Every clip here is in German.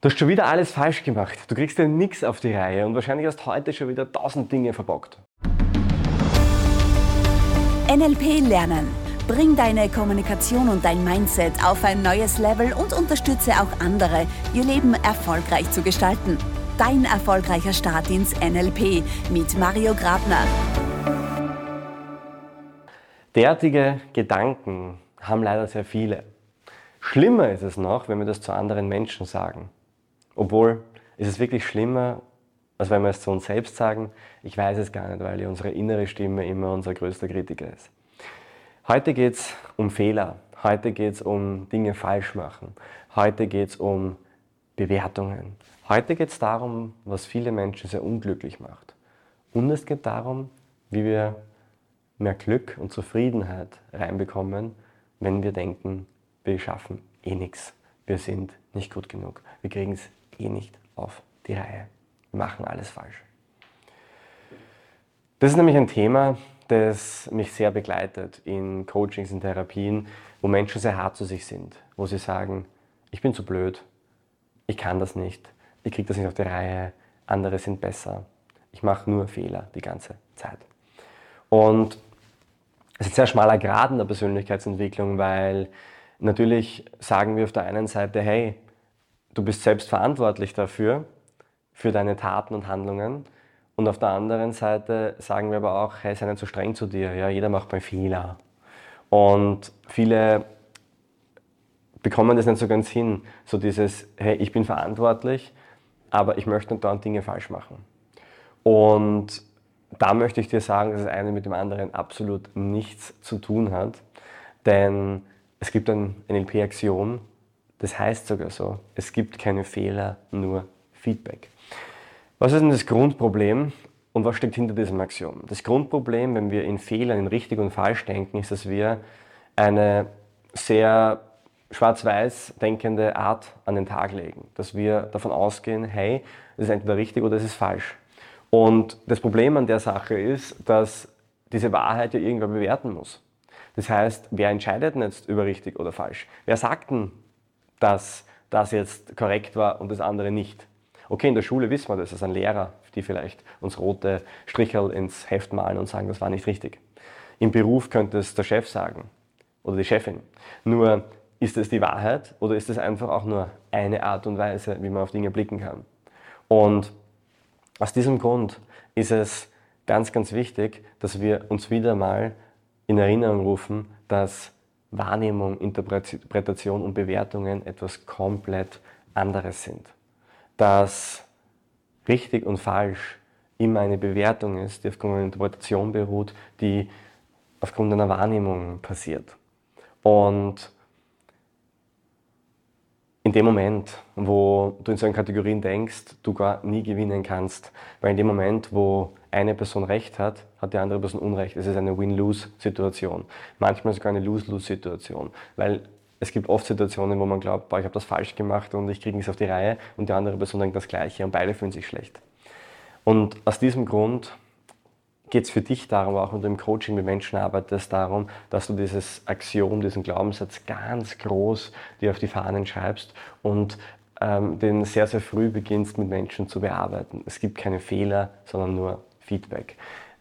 Du hast schon wieder alles falsch gemacht. Du kriegst ja nichts auf die Reihe und wahrscheinlich hast heute schon wieder tausend Dinge verbockt. NLP Lernen. Bring deine Kommunikation und dein Mindset auf ein neues Level und unterstütze auch andere, ihr Leben erfolgreich zu gestalten. Dein erfolgreicher Start ins NLP mit Mario Grabner. Derartige Gedanken haben leider sehr viele. Schlimmer ist es noch, wenn wir das zu anderen Menschen sagen. Obwohl, ist es wirklich schlimmer, als wenn wir es zu uns selbst sagen? Ich weiß es gar nicht, weil unsere innere Stimme immer unser größter Kritiker ist. Heute geht es um Fehler. Heute geht es um Dinge falsch machen. Heute geht es um Bewertungen. Heute geht es darum, was viele Menschen sehr unglücklich macht. Und es geht darum, wie wir mehr Glück und Zufriedenheit reinbekommen, wenn wir denken, wir schaffen eh nichts. Wir sind nicht gut genug. Wir kriegen es eh nicht auf die Reihe. Wir machen alles falsch. Das ist nämlich ein Thema, das mich sehr begleitet in Coachings, in Therapien, wo Menschen sehr hart zu sich sind, wo sie sagen, ich bin zu blöd, ich kann das nicht, ich kriege das nicht auf die Reihe, andere sind besser, ich mache nur Fehler die ganze Zeit. Und es ist ein sehr schmaler Grad in der Persönlichkeitsentwicklung, weil natürlich sagen wir auf der einen Seite, hey, du bist selbst verantwortlich dafür, für deine Taten und Handlungen. Und auf der anderen Seite sagen wir aber auch, hey, sei nicht so streng zu dir. Ja, jeder macht mal Fehler. Und viele bekommen das nicht so ganz hin. So dieses, hey, ich bin verantwortlich, aber ich möchte nicht dauernd Dinge falsch machen. Und da möchte ich dir sagen, dass das eine mit dem anderen absolut nichts zu tun hat. Denn es gibt ein NLP-Axiom, das heißt sogar so, es gibt keine Fehler, nur Feedback. Was ist denn das Grundproblem und was steckt hinter diesem Axiom? Das Grundproblem, wenn wir in Fehlern, in richtig und falsch denken, ist, dass wir eine sehr schwarz-weiß denkende Art an den Tag legen. Dass wir davon ausgehen, hey, es ist entweder richtig oder es ist falsch. Und das Problem an der Sache ist, dass diese Wahrheit ja irgendwer bewerten muss. Das heißt, wer entscheidet denn jetzt über richtig oder falsch? Wer sagt denn, dass das jetzt korrekt war und das andere nicht. Okay, in der Schule wissen wir das, das sind Lehrer, die vielleicht uns rote Strichel ins Heft malen und sagen, das war nicht richtig. Im Beruf könnte es der Chef sagen oder die Chefin. Nur ist es die Wahrheit oder ist es einfach auch nur eine Art und Weise, wie man auf Dinge blicken kann? Und aus diesem Grund ist es ganz, ganz wichtig, dass wir uns wieder mal in Erinnerung rufen, dass Wahrnehmung, Interpretation und Bewertungen etwas komplett anderes sind. Dass richtig und falsch immer eine Bewertung ist, die aufgrund einer Interpretation beruht, die aufgrund einer Wahrnehmung passiert. Und in dem Moment, wo du in solchen Kategorien denkst, du gar nie gewinnen kannst, weil in dem Moment, wo eine Person Recht hat, hat die andere Person Unrecht. Es ist eine Win-Lose-Situation. Manchmal sogar eine Lose-Lose-Situation, weil es gibt oft Situationen, wo man glaubt, boah, ich habe das falsch gemacht und ich kriege nichts auf die Reihe und die andere Person denkt das Gleiche und beide fühlen sich schlecht. Und aus diesem Grund geht es für dich darum, auch wenn du im Coaching mit Menschen arbeitest, darum, dass du dieses Axiom, diesen Glaubenssatz ganz groß dir auf die Fahnen schreibst und ähm, den sehr, sehr früh beginnst mit Menschen zu bearbeiten. Es gibt keine Fehler, sondern nur Feedback.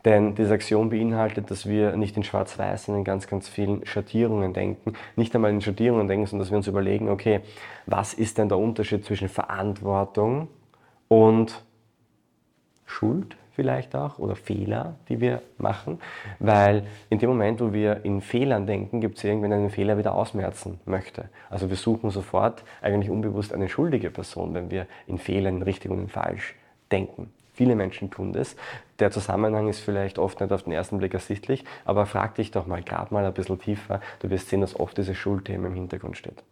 Denn diese Axiom beinhaltet, dass wir nicht in Schwarz-Weiß, sondern in ganz, ganz vielen Schattierungen denken. Nicht einmal in Schattierungen denken, sondern dass wir uns überlegen, okay, was ist denn der Unterschied zwischen Verantwortung und Schuld? Vielleicht auch oder Fehler, die wir machen, weil in dem Moment, wo wir in Fehlern denken, gibt es irgendwen, der einen Fehler wieder ausmerzen möchte. Also wir suchen sofort eigentlich unbewusst eine schuldige Person, wenn wir in Fehlern richtig und falsch denken. Viele Menschen tun das. Der Zusammenhang ist vielleicht oft nicht auf den ersten Blick ersichtlich, aber frag dich doch mal, grad mal ein bisschen tiefer, du wirst sehen, dass oft diese Schuldthema im Hintergrund steht.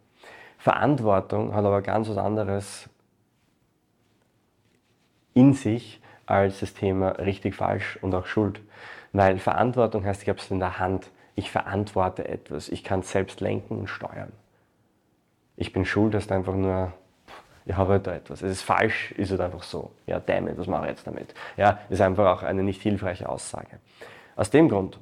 Verantwortung hat aber ganz was anderes in sich, als das Thema richtig, falsch und auch Schuld. Weil Verantwortung heißt, ich habe es in der Hand. Ich verantworte etwas. Ich kann es selbst lenken und steuern. Ich bin schuld, heißt einfach nur, ich habe halt da etwas. Es ist falsch, ist halt einfach so. Ja, damn it, was mache ich jetzt damit? Ja, ist einfach auch eine nicht hilfreiche Aussage. Aus dem Grund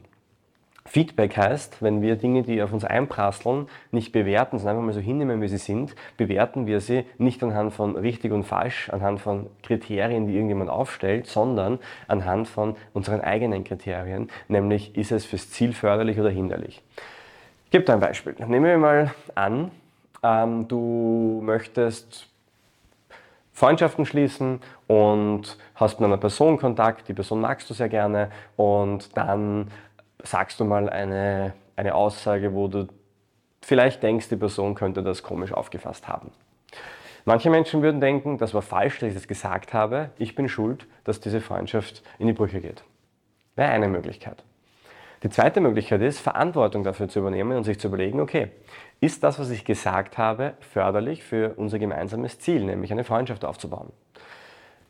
Feedback heißt, wenn wir Dinge, die auf uns einprasseln, nicht bewerten, sondern einfach mal so hinnehmen, wie sie sind, bewerten wir sie nicht anhand von richtig und falsch, anhand von Kriterien, die irgendjemand aufstellt, sondern anhand von unseren eigenen Kriterien, nämlich ist es fürs Ziel förderlich oder hinderlich. Ich gebe da ein Beispiel. Nehmen wir mal an, ähm, du möchtest Freundschaften schließen und hast mit einer Person Kontakt, die Person magst du sehr gerne und dann sagst du mal eine, eine Aussage, wo du vielleicht denkst, die Person könnte das komisch aufgefasst haben. Manche Menschen würden denken, das war falsch, dass ich das gesagt habe, ich bin schuld, dass diese Freundschaft in die Brüche geht. Wäre eine Möglichkeit. Die zweite Möglichkeit ist, Verantwortung dafür zu übernehmen und sich zu überlegen, okay, ist das, was ich gesagt habe, förderlich für unser gemeinsames Ziel, nämlich eine Freundschaft aufzubauen?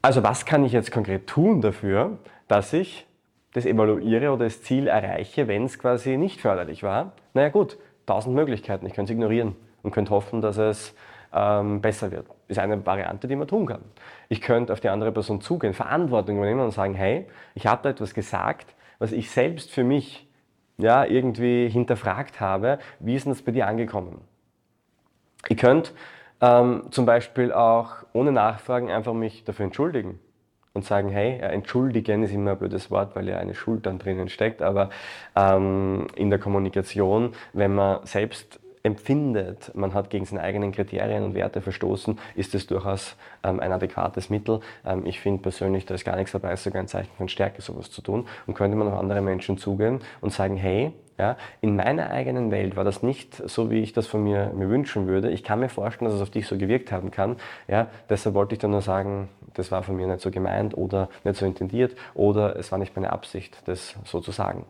Also was kann ich jetzt konkret tun dafür, dass ich das evaluiere oder das Ziel erreiche, wenn es quasi nicht förderlich war. Naja gut, tausend Möglichkeiten. Ich könnte es ignorieren und könnte hoffen, dass es ähm, besser wird. Ist eine Variante, die man tun kann. Ich könnte auf die andere Person zugehen, Verantwortung übernehmen und sagen, hey, ich habe da etwas gesagt, was ich selbst für mich ja, irgendwie hinterfragt habe. Wie ist denn das bei dir angekommen? Ich könnte ähm, zum Beispiel auch ohne Nachfragen einfach mich dafür entschuldigen und sagen, hey, entschuldigen ist immer ein blödes Wort, weil ja eine Schuld dann drinnen steckt, aber ähm, in der Kommunikation, wenn man selbst empfindet, man hat gegen seine eigenen Kriterien und Werte verstoßen, ist es durchaus ähm, ein adäquates Mittel. Ähm, ich finde persönlich, da ist gar nichts dabei, sogar ein Zeichen von Stärke, sowas zu tun. Und könnte man auf andere Menschen zugehen und sagen, hey, ja, in meiner eigenen Welt war das nicht so, wie ich das von mir, mir wünschen würde. Ich kann mir vorstellen, dass es auf dich so gewirkt haben kann. Ja, deshalb wollte ich dann nur sagen, das war von mir nicht so gemeint oder nicht so intendiert oder es war nicht meine Absicht, das so zu sagen.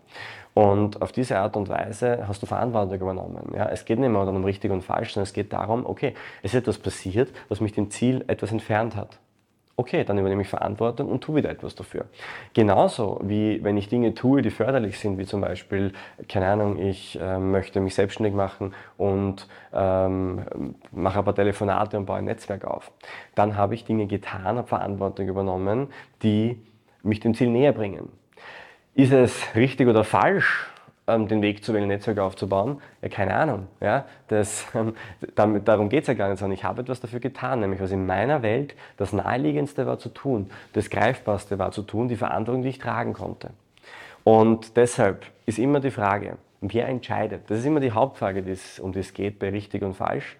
Und auf diese Art und Weise hast du Verantwortung übernommen. Ja, es geht nicht mehr um richtig und falsch, sondern es geht darum, okay, es ist etwas passiert, was mich dem Ziel etwas entfernt hat okay, dann übernehme ich Verantwortung und tue wieder etwas dafür. Genauso wie wenn ich Dinge tue, die förderlich sind, wie zum Beispiel, keine Ahnung, ich äh, möchte mich selbstständig machen und ähm, mache ein paar Telefonate und baue ein Netzwerk auf. Dann habe ich Dinge getan, habe Verantwortung übernommen, die mich dem Ziel näher bringen. Ist es richtig oder falsch? Ähm, den Weg zu ein Netzwerk aufzubauen? Ja, keine Ahnung. Ja? Das, ähm, damit, darum geht es ja gar nicht, sondern ich habe etwas dafür getan, nämlich was in meiner Welt das Naheliegendste war zu tun, das Greifbarste war zu tun, die Verantwortung, die ich tragen konnte. Und deshalb ist immer die Frage, wer entscheidet? Das ist immer die Hauptfrage, um die es geht bei richtig und falsch.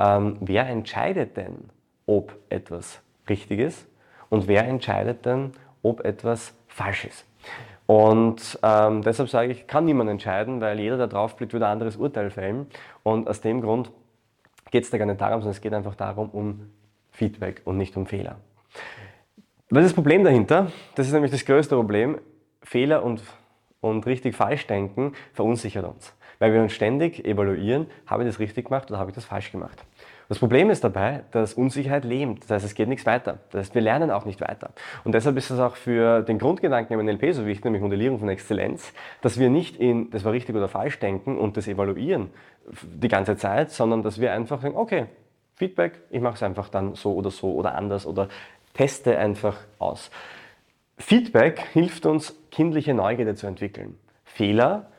Ähm, wer entscheidet denn, ob etwas richtig ist? Und wer entscheidet denn, ob etwas falsch ist? Und ähm, deshalb sage ich, kann niemand entscheiden, weil jeder, der draufblickt, würde ein anderes Urteil fällen. Und aus dem Grund geht es da gar nicht darum, sondern es geht einfach darum, um Feedback und nicht um Fehler. Was ist das Problem dahinter? Das ist nämlich das größte Problem. Fehler und, und richtig falsch denken verunsichert uns. Weil wir uns ständig evaluieren, habe ich das richtig gemacht oder habe ich das falsch gemacht. Das Problem ist dabei, dass Unsicherheit lähmt. Das heißt, es geht nichts weiter. Das heißt, wir lernen auch nicht weiter. Und deshalb ist es auch für den Grundgedanken im NLP so wichtig, nämlich Modellierung von Exzellenz, dass wir nicht in das war richtig oder falsch denken und das evaluieren die ganze Zeit, sondern dass wir einfach sagen, okay, Feedback, ich mache es einfach dann so oder so oder anders oder teste einfach aus. Feedback hilft uns, kindliche Neugierde zu entwickeln. Fehler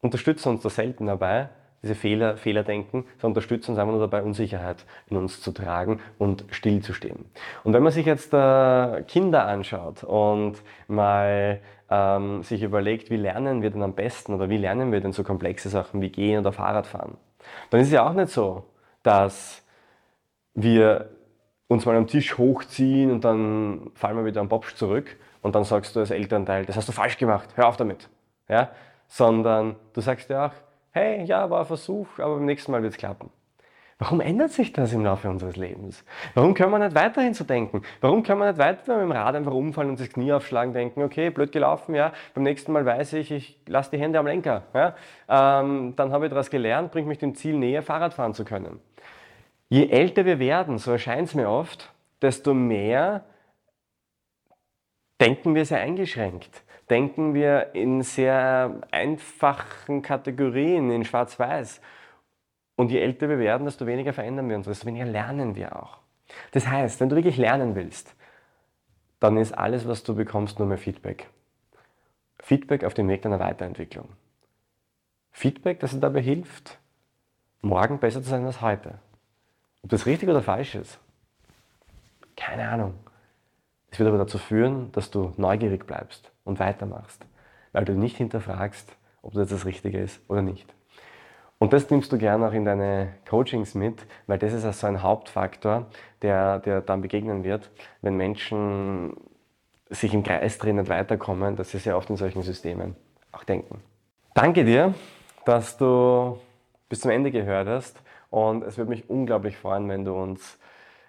unterstützen uns da selten dabei, diese Fehler, Fehlerdenken, sondern unterstützen uns einfach nur dabei, Unsicherheit in uns zu tragen und stillzustehen. Und wenn man sich jetzt äh, Kinder anschaut und mal ähm, sich überlegt, wie lernen wir denn am besten oder wie lernen wir denn so komplexe Sachen wie Gehen oder Fahrradfahren, dann ist es ja auch nicht so, dass wir uns mal am Tisch hochziehen und dann fallen wir wieder am Bobsch zurück und dann sagst du als Elternteil, das hast du falsch gemacht, hör auf damit. Ja? Sondern du sagst ja auch, hey, ja, war ein Versuch, aber beim nächsten Mal wird es klappen. Warum ändert sich das im Laufe unseres Lebens? Warum können wir nicht weiterhin so denken? Warum können wir nicht weiter mit dem Rad einfach umfallen und das Knie aufschlagen, denken, okay, blöd gelaufen, ja, beim nächsten Mal weiß ich, ich lasse die Hände am Lenker. Ja? Ähm, dann habe ich etwas gelernt, bringt mich dem Ziel näher, Fahrrad fahren zu können. Je älter wir werden, so erscheint es mir oft, desto mehr denken wir sehr eingeschränkt denken wir in sehr einfachen Kategorien, in Schwarz-Weiß. Und je älter wir werden, desto weniger verändern wir uns, desto weniger lernen wir auch. Das heißt, wenn du wirklich lernen willst, dann ist alles, was du bekommst, nur mehr Feedback. Feedback auf dem Weg deiner Weiterentwicklung. Feedback, das dir dabei hilft, morgen besser zu sein als heute. Ob das richtig oder falsch ist, keine Ahnung. Es wird aber dazu führen, dass du neugierig bleibst und weitermachst, weil du nicht hinterfragst, ob das das Richtige ist oder nicht. Und das nimmst du gerne auch in deine Coachings mit, weil das ist also ein Hauptfaktor, der, der dann begegnen wird, wenn Menschen sich im Kreis drehen und weiterkommen, dass sie sehr oft in solchen Systemen auch denken. Danke dir, dass du bis zum Ende gehört hast und es würde mich unglaublich freuen, wenn du uns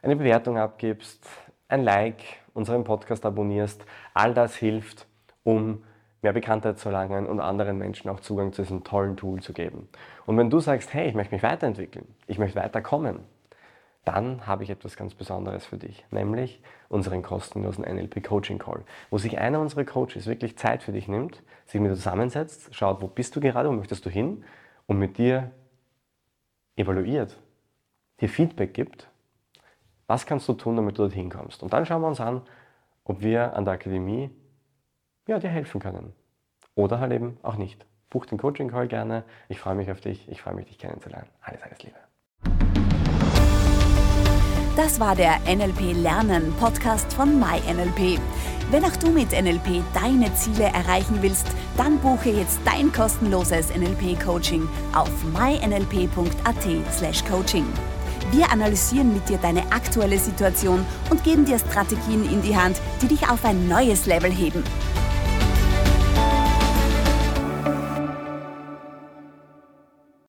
eine Bewertung abgibst, ein Like, unseren Podcast abonnierst. All das hilft, um mehr Bekanntheit zu erlangen und anderen Menschen auch Zugang zu diesem tollen Tool zu geben. Und wenn du sagst, hey, ich möchte mich weiterentwickeln, ich möchte weiterkommen, dann habe ich etwas ganz Besonderes für dich, nämlich unseren kostenlosen NLP Coaching Call, wo sich einer unserer Coaches wirklich Zeit für dich nimmt, sich mit dir zusammensetzt, schaut, wo bist du gerade, wo möchtest du hin und mit dir evaluiert, dir Feedback gibt, was kannst du tun, damit du dorthin kommst. Und dann schauen wir uns an, ob wir an der Akademie ja, dir helfen können. Oder halt eben auch nicht. Buch den Coaching Call gerne. Ich freue mich auf dich. Ich freue mich, dich kennenzulernen. Alles, alles Liebe. Das war der NLP Lernen Podcast von MyNLP. Wenn auch du mit NLP deine Ziele erreichen willst, dann buche jetzt dein kostenloses NLP Coaching auf mynlp.at/coaching. Wir analysieren mit dir deine aktuelle Situation und geben dir Strategien in die Hand, die dich auf ein neues Level heben.